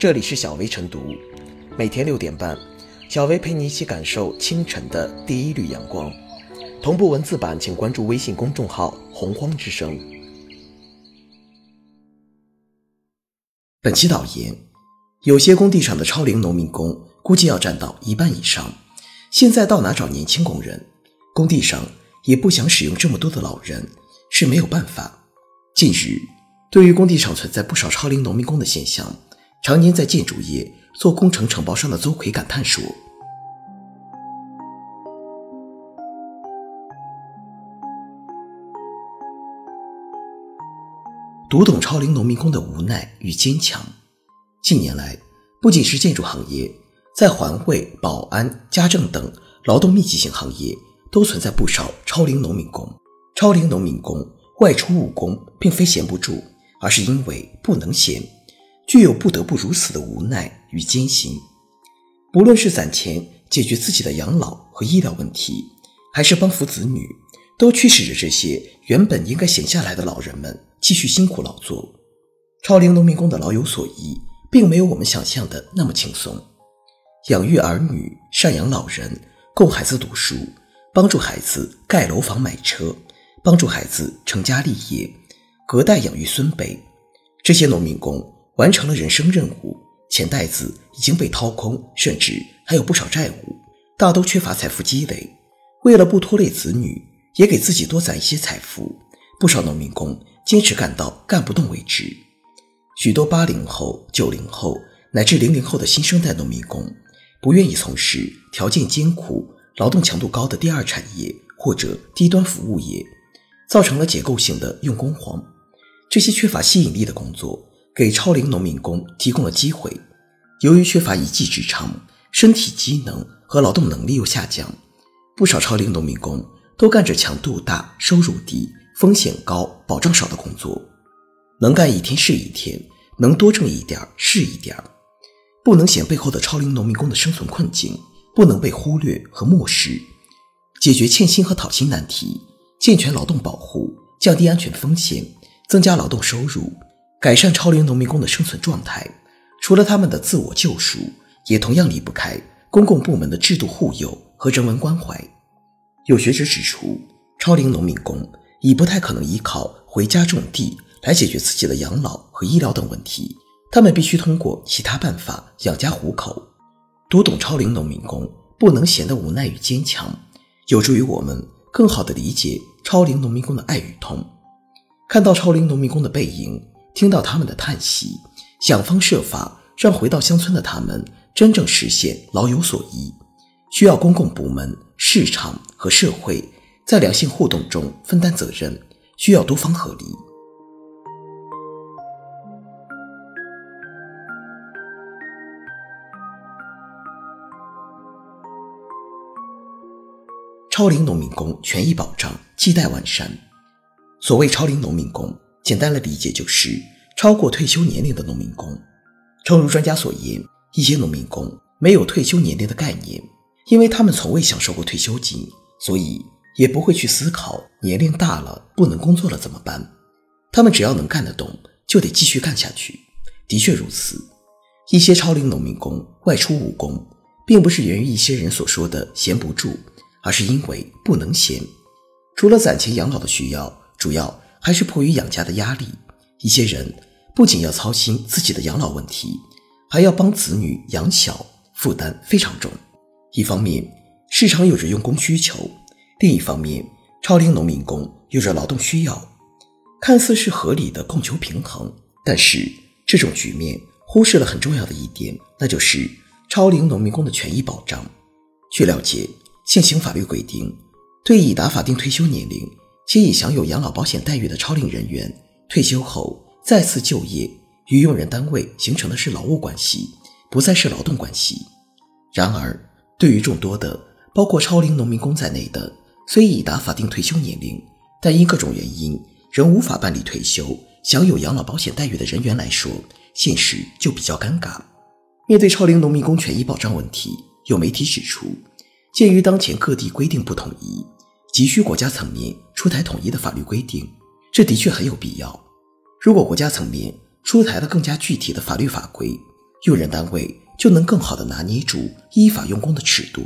这里是小薇晨读，每天六点半，小薇陪你一起感受清晨的第一缕阳光。同步文字版，请关注微信公众号“洪荒之声”。本期导言：有些工地上的超龄农民工估计要占到一半以上。现在到哪找年轻工人？工地上也不想使用这么多的老人，是没有办法。近日，对于工地上存在不少超龄农民工的现象，常年在建筑业做工程承包商的邹奎感叹说：“读懂超龄农民工的无奈与坚强。近年来，不仅是建筑行业，在环卫、保安、家政等劳动密集型行业，都存在不少超龄农民工。超龄农民工外出务工，并非闲不住，而是因为不能闲。”具有不得不如此的无奈与艰辛，不论是攒钱解决自己的养老和医疗问题，还是帮扶子女，都驱使着这些原本应该闲下来的老人们继续辛苦劳作。超龄农民工的老有所依，并没有我们想象的那么轻松。养育儿女、赡养老人、供孩子读书、帮助孩子盖楼房、买车、帮助孩子成家立业、隔代养育孙辈，这些农民工。完成了人生任务，钱袋子已经被掏空，甚至还有不少债务，大都缺乏财富积累。为了不拖累子女，也给自己多攒一些财富，不少农民工坚持干到干不动为止。许多八零后、九零后乃至零零后的新生代农民工，不愿意从事条件艰苦、劳动强度高的第二产业或者低端服务业，造成了结构性的用工荒。这些缺乏吸引力的工作。给超龄农民工提供了机会，由于缺乏一技之长，身体机能和劳动能力又下降，不少超龄农民工都干着强度大、收入低、风险高、保障少的工作，能干一天是一天，能多挣一点是一点不能嫌背后的超龄农民工的生存困境不能被忽略和漠视，解决欠薪和讨薪难题，健全劳动保护，降低安全风险，增加劳动收入。改善超龄农民工的生存状态，除了他们的自我救赎，也同样离不开公共部门的制度护佑和人文关怀。有学者指出，超龄农民工已不太可能依靠回家种地来解决自己的养老和医疗等问题，他们必须通过其他办法养家糊口。读懂超龄农民工不能闲的无奈与坚强，有助于我们更好地理解超龄农民工的爱与痛。看到超龄农民工的背影。听到他们的叹息，想方设法让回到乡村的他们真正实现老有所依，需要公共部门、市场和社会在良性互动中分担责任，需要多方合力。超龄农民工权益保障亟待完善。所谓超龄农民工。简单的理解就是超过退休年龄的农民工。诚如专家所言，一些农民工没有退休年龄的概念，因为他们从未享受过退休金，所以也不会去思考年龄大了不能工作了怎么办。他们只要能干得动，就得继续干下去。的确如此，一些超龄农民工外出务工，并不是源于一些人所说的闲不住，而是因为不能闲。除了攒钱养老的需要，主要。还是迫于养家的压力，一些人不仅要操心自己的养老问题，还要帮子女养小，负担非常重。一方面，市场有着用工需求；另一方面，超龄农民工有着劳动需要，看似是合理的供求平衡。但是，这种局面忽视了很重要的一点，那就是超龄农民工的权益保障。据了解，现行法律规定，对已达法定退休年龄。且已享有养老保险待遇的超龄人员退休后再次就业，与用人单位形成的是劳务关系，不再是劳动关系。然而，对于众多的包括超龄农民工在内的虽已达法定退休年龄，但因各种原因仍无法办理退休、享有养老保险待遇的人员来说，现实就比较尴尬。面对超龄农民工权益保障问题，有媒体指出，鉴于当前各地规定不统一。急需国家层面出台统一的法律规定，这的确很有必要。如果国家层面出台了更加具体的法律法规，用人单位就能更好地拿捏住依法用工的尺度，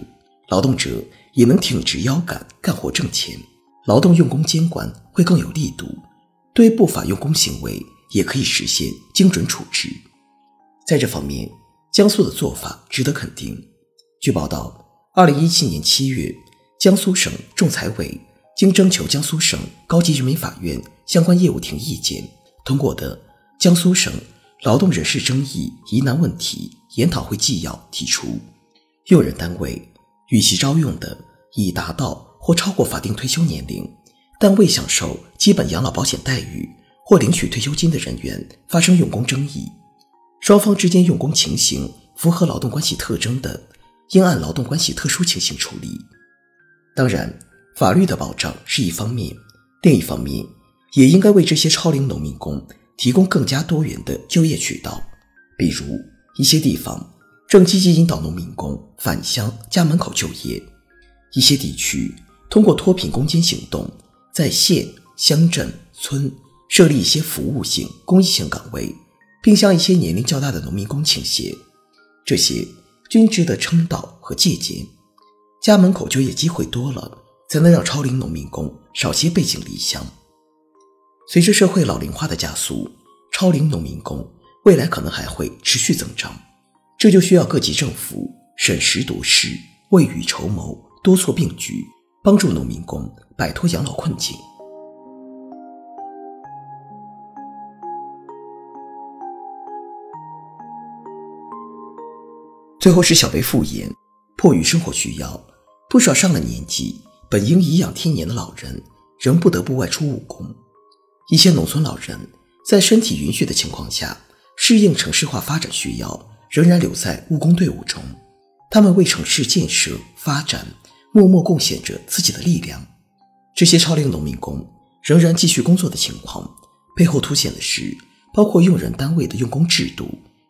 劳动者也能挺直腰杆干活挣钱，劳动用工监管会更有力度，对不法用工行为也可以实现精准处置。在这方面，江苏的做法值得肯定。据报道，二零一七年七月，江苏省仲裁委经征求江苏省高级人民法院相关业务庭意见，通过的《江苏省劳动人事争议疑难问题研讨会纪要》提出，用人单位与其招用的已达到或超过法定退休年龄，但未享受基本养老保险待遇或领取退休金的人员发生用工争议，双方之间用工情形符合劳动关系特征的，应按劳动关系特殊情形处理。当然。法律的保障是一方面，另一方面也应该为这些超龄农民工提供更加多元的就业渠道。比如，一些地方正积极引导农民工返乡家门口就业；一些地区通过脱贫攻坚行动，在县、乡镇、村设立一些服务性、公益性岗位，并向一些年龄较大的农民工倾斜。这些均值得称道和借鉴。家门口就业机会多了。才能让超龄农民工少些背井离乡。随着社会老龄化的加速，超龄农民工未来可能还会持续增长，这就需要各级政府审时度势、未雨绸缪、多措并举，帮助农民工摆脱养老困境。最后是小贝复言，迫于生活需要，不少上了年纪。本应颐养天年的老人，仍不得不外出务工。一些农村老人在身体允许的情况下，适应城市化发展需要，仍然留在务工队伍中。他们为城市建设发展默默贡献着自己的力量。这些超龄农民工仍然继续工作的情况，背后凸显的是包括用人单位的用工制度、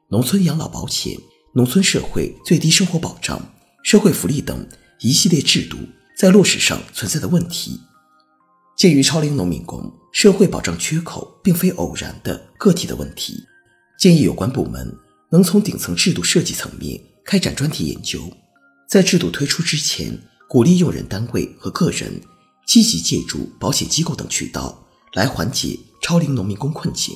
农村养老保险、农村社会最低生活保障、社会福利等一系列制度。在落实上存在的问题，鉴于超龄农民工社会保障缺口并非偶然的个体的问题，建议有关部门能从顶层制度设计层面开展专题研究，在制度推出之前，鼓励用人单位和个人积极借助保险机构等渠道来缓解超龄农民工困境。